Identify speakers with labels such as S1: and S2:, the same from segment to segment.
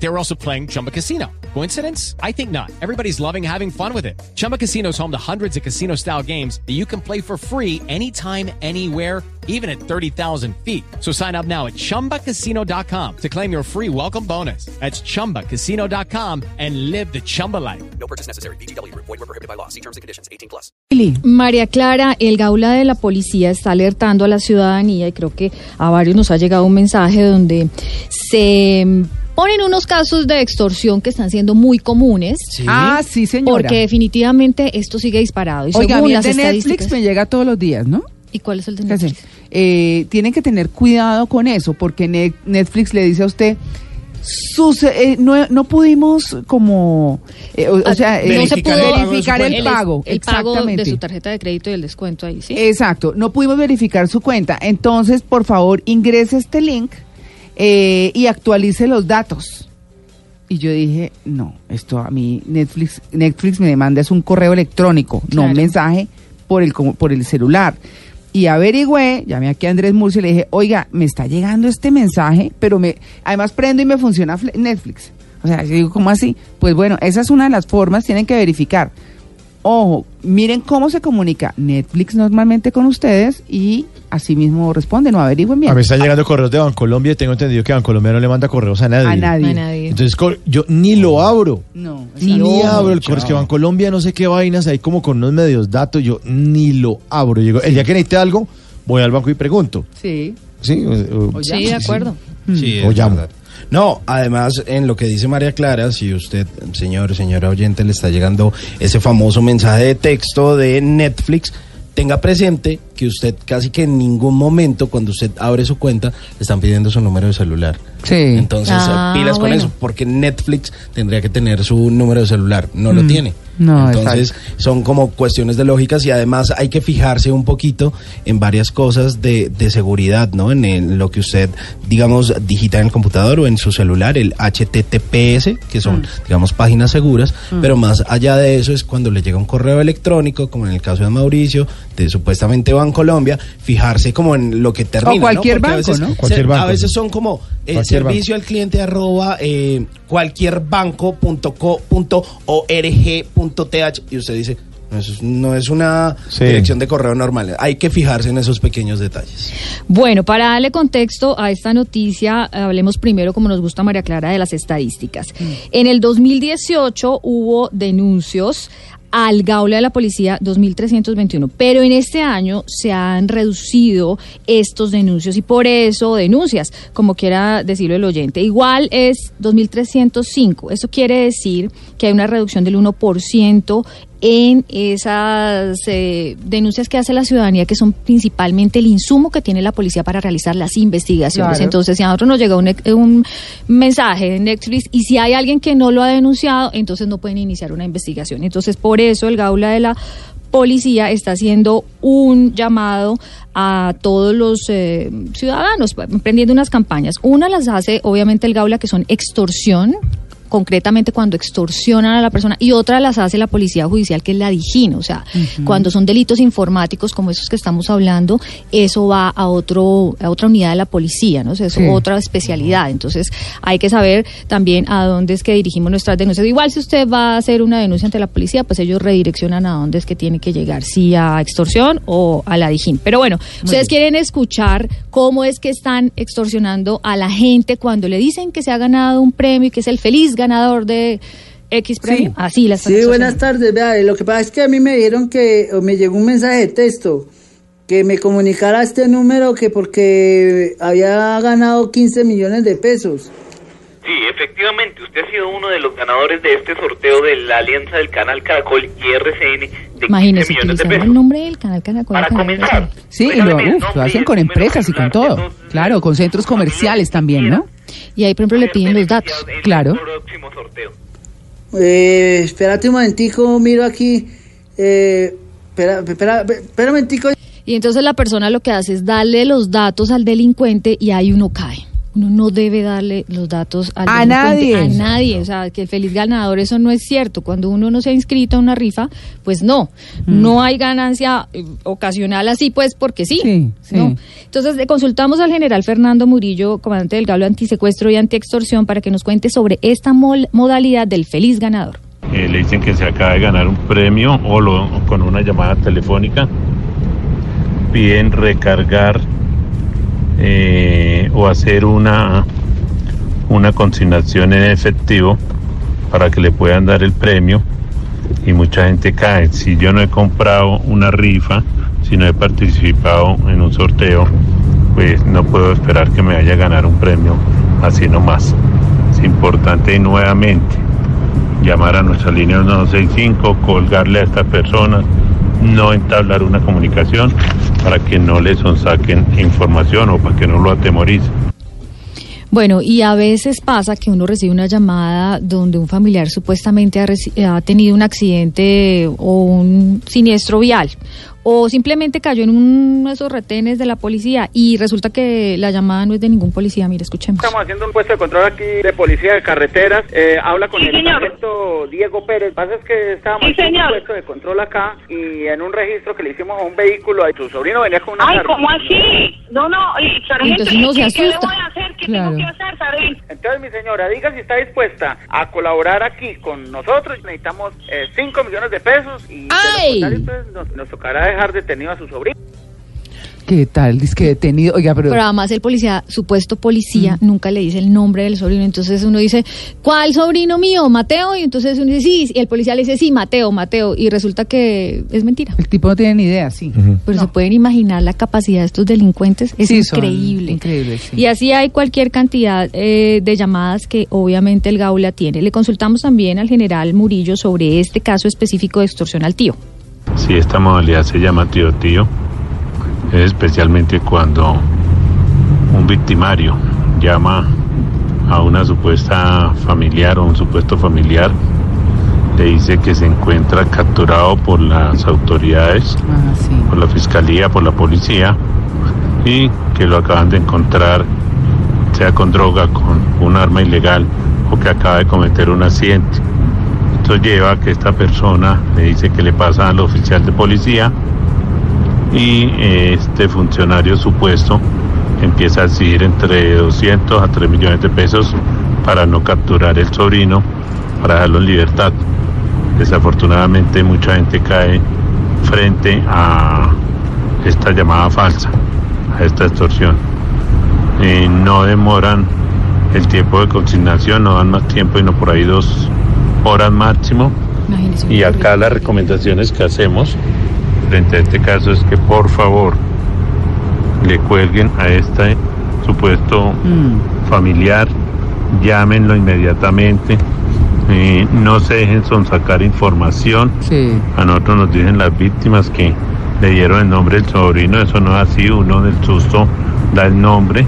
S1: They were also playing Chumba Casino. Coincidence? I think not. Everybody's loving having fun with it. Chumba Casino is home to hundreds of casino style games that you can play for free anytime, anywhere, even at 30,000 feet. So sign up now at chumbacasino.com to claim your free welcome bonus. That's chumbacasino.com and live the Chumba life.
S2: No purchase necessary. BGW. Void were prohibited by law. See terms and conditions. 18 plus.
S3: María Clara, el gaula de la policía está alertando a la ciudadanía y creo que a varios nos ha llegado un mensaje donde se ponen unos casos de extorsión que están siendo muy comunes.
S4: Ah, sí, señora.
S3: Porque definitivamente esto sigue disparado. Y
S4: Oiga, a
S3: según
S4: mí el
S3: las
S4: de. Netflix me llega todos los días, ¿no?
S3: ¿Y cuál es el de. Netflix?
S4: Eh, tienen que tener cuidado con eso, porque Ne- Netflix le dice a usted, sus, eh, no, no pudimos como, eh, o, o
S3: Ah,
S4: sea, eh,
S3: no se pudo
S4: verificar el pago,
S3: el pago
S4: exactamente.
S3: de su tarjeta de crédito y el descuento ahí, ¿sí?
S4: Exacto, no pudimos verificar su cuenta. Entonces, por favor, ingrese este link eh, y actualice los datos. Y yo dije, no, esto a mí Netflix, Netflix me demanda es un correo electrónico, no un mensaje por el, como- por el celular. Y averigüé, llamé aquí a Andrés Murcia y le dije, oiga, me está llegando este mensaje, pero me, además prendo y me funciona Netflix. O sea, yo digo, ¿cómo así? Pues bueno, esa es una de las formas, tienen que verificar. Ojo, miren cómo se comunica Netflix normalmente con ustedes y así mismo responden o averigüen bien.
S5: A mí está llegando correos de Bancolombia y tengo entendido que Bancolombia no le manda correos a nadie.
S4: A nadie.
S5: Entonces yo ni lo abro.
S4: No,
S5: Ni,
S4: exacto.
S5: abro el correo. Es que Bancolombia no sé qué vainas hay como con unos medios datos. Yo ni lo abro. Llego, El día que necesite algo, voy al banco y pregunto.
S4: Sí.
S5: ¿Sí? O- o-
S3: Sí, de acuerdo.
S6: Sí,
S5: O llamo.
S6: verdad. No, además, en lo que dice María Clara, si usted, señor, señora oyente, le está llegando ese famoso mensaje de texto de Netflix, tenga presente que usted casi que en ningún momento, cuando usted abre su cuenta, le están pidiendo su número de celular.
S4: Sí.
S6: Entonces,
S3: Ah,
S6: pilas con eso, porque Netflix tendría que tener su número de celular, no lo
S4: Mm.
S6: tiene.
S4: No,
S6: Entonces, son como cuestiones de lógicas y además hay que fijarse un poquito en varias cosas de, de seguridad, ¿no? En, el- lo que usted, digamos, digita en el computador o en su celular, el HTTPS, que son, digamos, páginas seguras, pero más allá de eso es cuando le llega un correo electrónico, como en el caso de Mauricio, de supuestamente Bancolombia, fijarse como en lo que termina. ¿no?
S4: cualquier
S6: Porque a
S4: banco,
S6: veces
S4: ¿no?
S6: se- A
S5: banco,
S6: veces son como eh, servicio al cliente arroba eh, cualquierbanco.co.org.th y usted dice, no es, no es una
S5: Sí.
S6: dirección de correo normal. Hay que fijarse en esos pequeños detalles.
S3: Bueno, para darle contexto a esta noticia, hablemos primero, como nos gusta María Clara, de las estadísticas. En el 2018 hubo denuncios al gaula de la policía 2.321, pero en este año se han reducido estos denuncios y por eso denuncias, como quiera decirlo el oyente. Igual es 2.305, eso quiere decir que hay una reducción del 1% en esas eh, denuncias que hace la ciudadanía, que son principalmente el insumo que tiene la policía para realizar las investigaciones.
S4: Claro.
S3: Entonces, si a nosotros nos llega un, un mensaje de Netflix y si hay alguien que no lo ha denunciado, entonces no pueden iniciar una investigación. Entonces, por eso el Gaula de la Policía está haciendo un llamado a todos los eh, ciudadanos, emprendiendo unas campañas. Una las hace, obviamente, el Gaula, que son extorsión, concretamente cuando extorsionan a la persona y otra las hace la policía judicial que es la DIGIN, o sea, cuando son delitos informáticos como esos que estamos hablando, eso va a otro a otra unidad de la policía, ¿no? O sea, es
S4: Sí.
S3: otra especialidad, entonces hay que saber también a dónde es que dirigimos nuestras denuncias. Igual si usted va a hacer una denuncia ante la policía, pues ellos redireccionan a dónde es que tiene que llegar, si a extorsión o a la DIGIN. Pero bueno, ustedes quieren escuchar cómo es que están extorsionando a la gente cuando le dicen que se ha ganado un premio y que es el feliz ganador de X premio. Así las están
S7: Sí, buenas tardes. Vea, lo que pasa es que a mí me dijeron que o me llegó un mensaje de texto que me comunicara este número que porque había ganado 15 millones de pesos.
S8: Sí, efectivamente, usted ha sido uno de los ganadores de este sorteo de la alianza del canal Caracol y RCN de 15
S3: Imagínense,
S8: millones de
S3: utilizando
S8: pesos.
S3: el nombre del canal Caracol.
S8: Para
S3: Canal
S8: comenzar.
S4: Sí, y lo, uf, lo hacen con empresas y con todo. Claro, con centros comerciales también, ¿no?
S3: Y ahí, por ejemplo, le piden los datos.
S4: Claro.
S8: próximo sorteo.
S7: Eh, espérate un momentico, miro aquí. Eh, espera, espera, espera un momentico.
S3: Y entonces la persona lo que hace es darle los datos al delincuente y ahí uno cae. Uno no debe darle los datos al
S4: A nadie.
S3: a nadie, o sea, que el feliz ganador eso no es cierto. Cuando uno no se ha inscrito a una rifa, pues no,
S4: Mm.
S3: no hay ganancia eh, ocasional así pues porque sí.
S4: Sí, sí.
S3: ¿no? Entonces le consultamos al general Fernando Murillo, comandante del Galo Antisecuestro y Antiextorsión para que nos cuente sobre esta mol- modalidad del feliz ganador.
S9: Eh, le dicen que se acaba de ganar un premio o, lo- o con una llamada telefónica piden recargar eh, o hacer una una consignación en efectivo para que le puedan dar el premio y mucha gente cae. Si yo no he comprado una rifa, si no he participado en un sorteo, pues no puedo esperar que me vaya a ganar un premio así nomás. Es importante nuevamente llamar a nuestra línea 165, colgarle a estas personas, no entablar una comunicación para que no les saquen información o para que no lo atemoricen.
S3: Bueno, y a veces pasa que uno recibe una llamada donde un familiar supuestamente ha, ha tenido un accidente o un siniestro vial o simplemente cayó en uno de esos retenes de la policía y resulta que la llamada no es de ningún policía. Mire, escuchemos.
S10: Estamos haciendo un puesto de control aquí de policía de carreteras. Eh, habla con
S11: Sí,
S10: el
S11: señor.
S10: sargento Diego Pérez. Lo que pasa es que estábamos
S11: Sí,
S10: haciendo un puesto de control acá y en un registro que le hicimos a un vehículo, a tu sobrino venía con una
S11: Ay,
S10: carga.
S11: ¿cómo así? No, no, y, sargento,
S3: Entonces uno
S11: ¿y
S3: se
S11: qué, qué
S3: asusta.
S11: debo de hacer? ¿Qué
S4: Claro.
S11: tengo que hacer, sargento?
S10: Entonces, mi señora, diga si está dispuesta a colaborar aquí con nosotros. Necesitamos 5 millones de pesos y de
S3: ¡Ay!
S10: pues, nos, nos tocará dejar detenido a su sobrino.
S4: ¿Qué tal? Dice que detenido. Oiga, pero.
S3: Pero además el policía, supuesto policía, nunca le dice el nombre del sobrino. Entonces uno dice, ¿cuál sobrino mío? Mateo. Y entonces uno dice, sí. Y el policía le dice, sí, Mateo, Mateo. Y resulta que es mentira.
S4: El tipo no tiene ni idea, sí.
S3: Pero se pueden imaginar la capacidad de estos delincuentes. Es
S4: Sí,
S3: increíble.
S4: increíbles, sí.
S3: Y así hay cualquier cantidad eh, de llamadas que obviamente el Gaula tiene. Le consultamos también al general Murillo sobre este caso específico de extorsión al tío.
S9: Si esta modalidad se llama tío tío, es especialmente cuando un victimario llama a una supuesta familiar o un supuesto familiar, le dice que se encuentra capturado por las autoridades,
S4: Ah, sí.
S9: por la fiscalía, por la policía, y que lo acaban de encontrar, sea con droga, con un arma ilegal, o que acaba de cometer un accidente. Esto lleva a que esta persona le dice que le pasa al oficial de policía y eh, este funcionario supuesto empieza a exigir entre 200 a 3 millones de pesos para no capturar el sobrino, para dejarlo en libertad. Desafortunadamente mucha gente cae frente a esta llamada falsa, a esta extorsión. Eh, no demoran el tiempo de consignación, no dan más tiempo y no por ahí dos horas máximo.
S3: Imagínese.
S9: Y acá las recomendaciones que hacemos frente a este caso es que por favor le cuelguen a este supuesto
S4: Mm.
S9: familiar, llámenlo inmediatamente, eh, no se dejen sonsacar información.
S4: Sí.
S9: A nosotros nos dicen las víctimas que le dieron el nombre del sobrino, eso no es así, uno del susto da el nombre.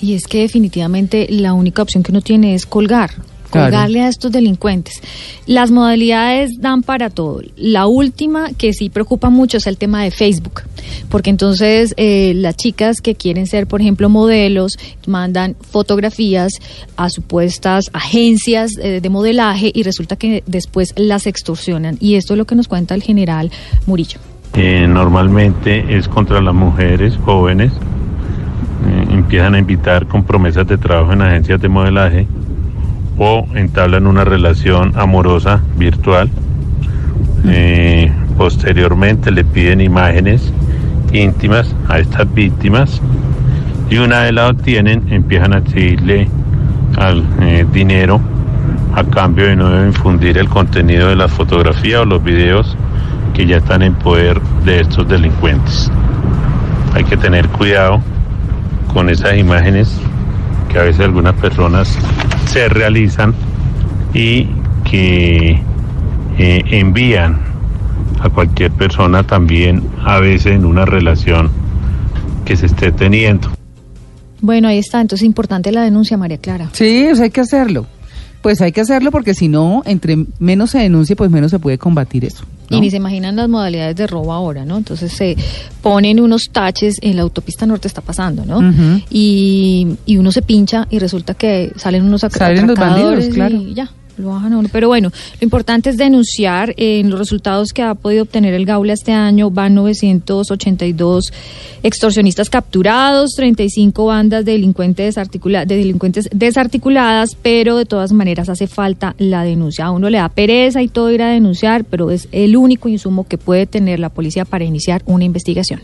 S3: Y es que definitivamente la única opción que uno tiene es colgar.
S4: Claro.
S3: Colgarle a estos delincuentes. Las modalidades dan para todo. La última que sí preocupa mucho es el tema de Facebook. Porque entonces eh, las chicas que quieren ser, por ejemplo, modelos, mandan fotografías a supuestas agencias eh, de modelaje y resulta que después las extorsionan. Y esto es lo que nos cuenta el general Murillo.
S9: Eh, normalmente es contra las mujeres jóvenes. Eh, empiezan a invitar con promesas de trabajo en agencias de modelaje o entablan una relación amorosa virtual. Eh, posteriormente le piden imágenes íntimas a estas víctimas y una vez la obtienen empiezan a exigirle al eh, dinero a cambio de no infundir el contenido de la fotografía o los videos que ya están en poder de estos delincuentes. Hay que tener cuidado con esas imágenes que a veces algunas personas se realizan y que eh, envían a cualquier persona también a veces en una relación que se esté teniendo.
S3: Bueno, ahí está. Entonces es importante la denuncia, María Clara.
S4: Sí, o sea, hay que hacerlo. Pues hay que hacerlo porque si no, entre menos se denuncie, pues menos se puede combatir eso. ¿No?
S3: Y ni se imaginan las modalidades de robo ahora, ¿no? Entonces se ponen unos taches en la autopista norte está pasando, ¿no? Y, y uno se pincha y resulta que salen unos atra-
S4: Salen los
S3: atracadores
S4: bandidos, claro.
S3: y ya. Lo bajan a uno. Pero bueno, lo importante es denunciar. En los resultados que ha podido obtener el Gaula este año van 982 extorsionistas capturados, 35 bandas de delincuentes, de delincuentes desarticuladas, pero de todas maneras hace falta la denuncia. A uno le da pereza y todo ir a denunciar, pero es el único insumo que puede tener la policía para iniciar una investigación.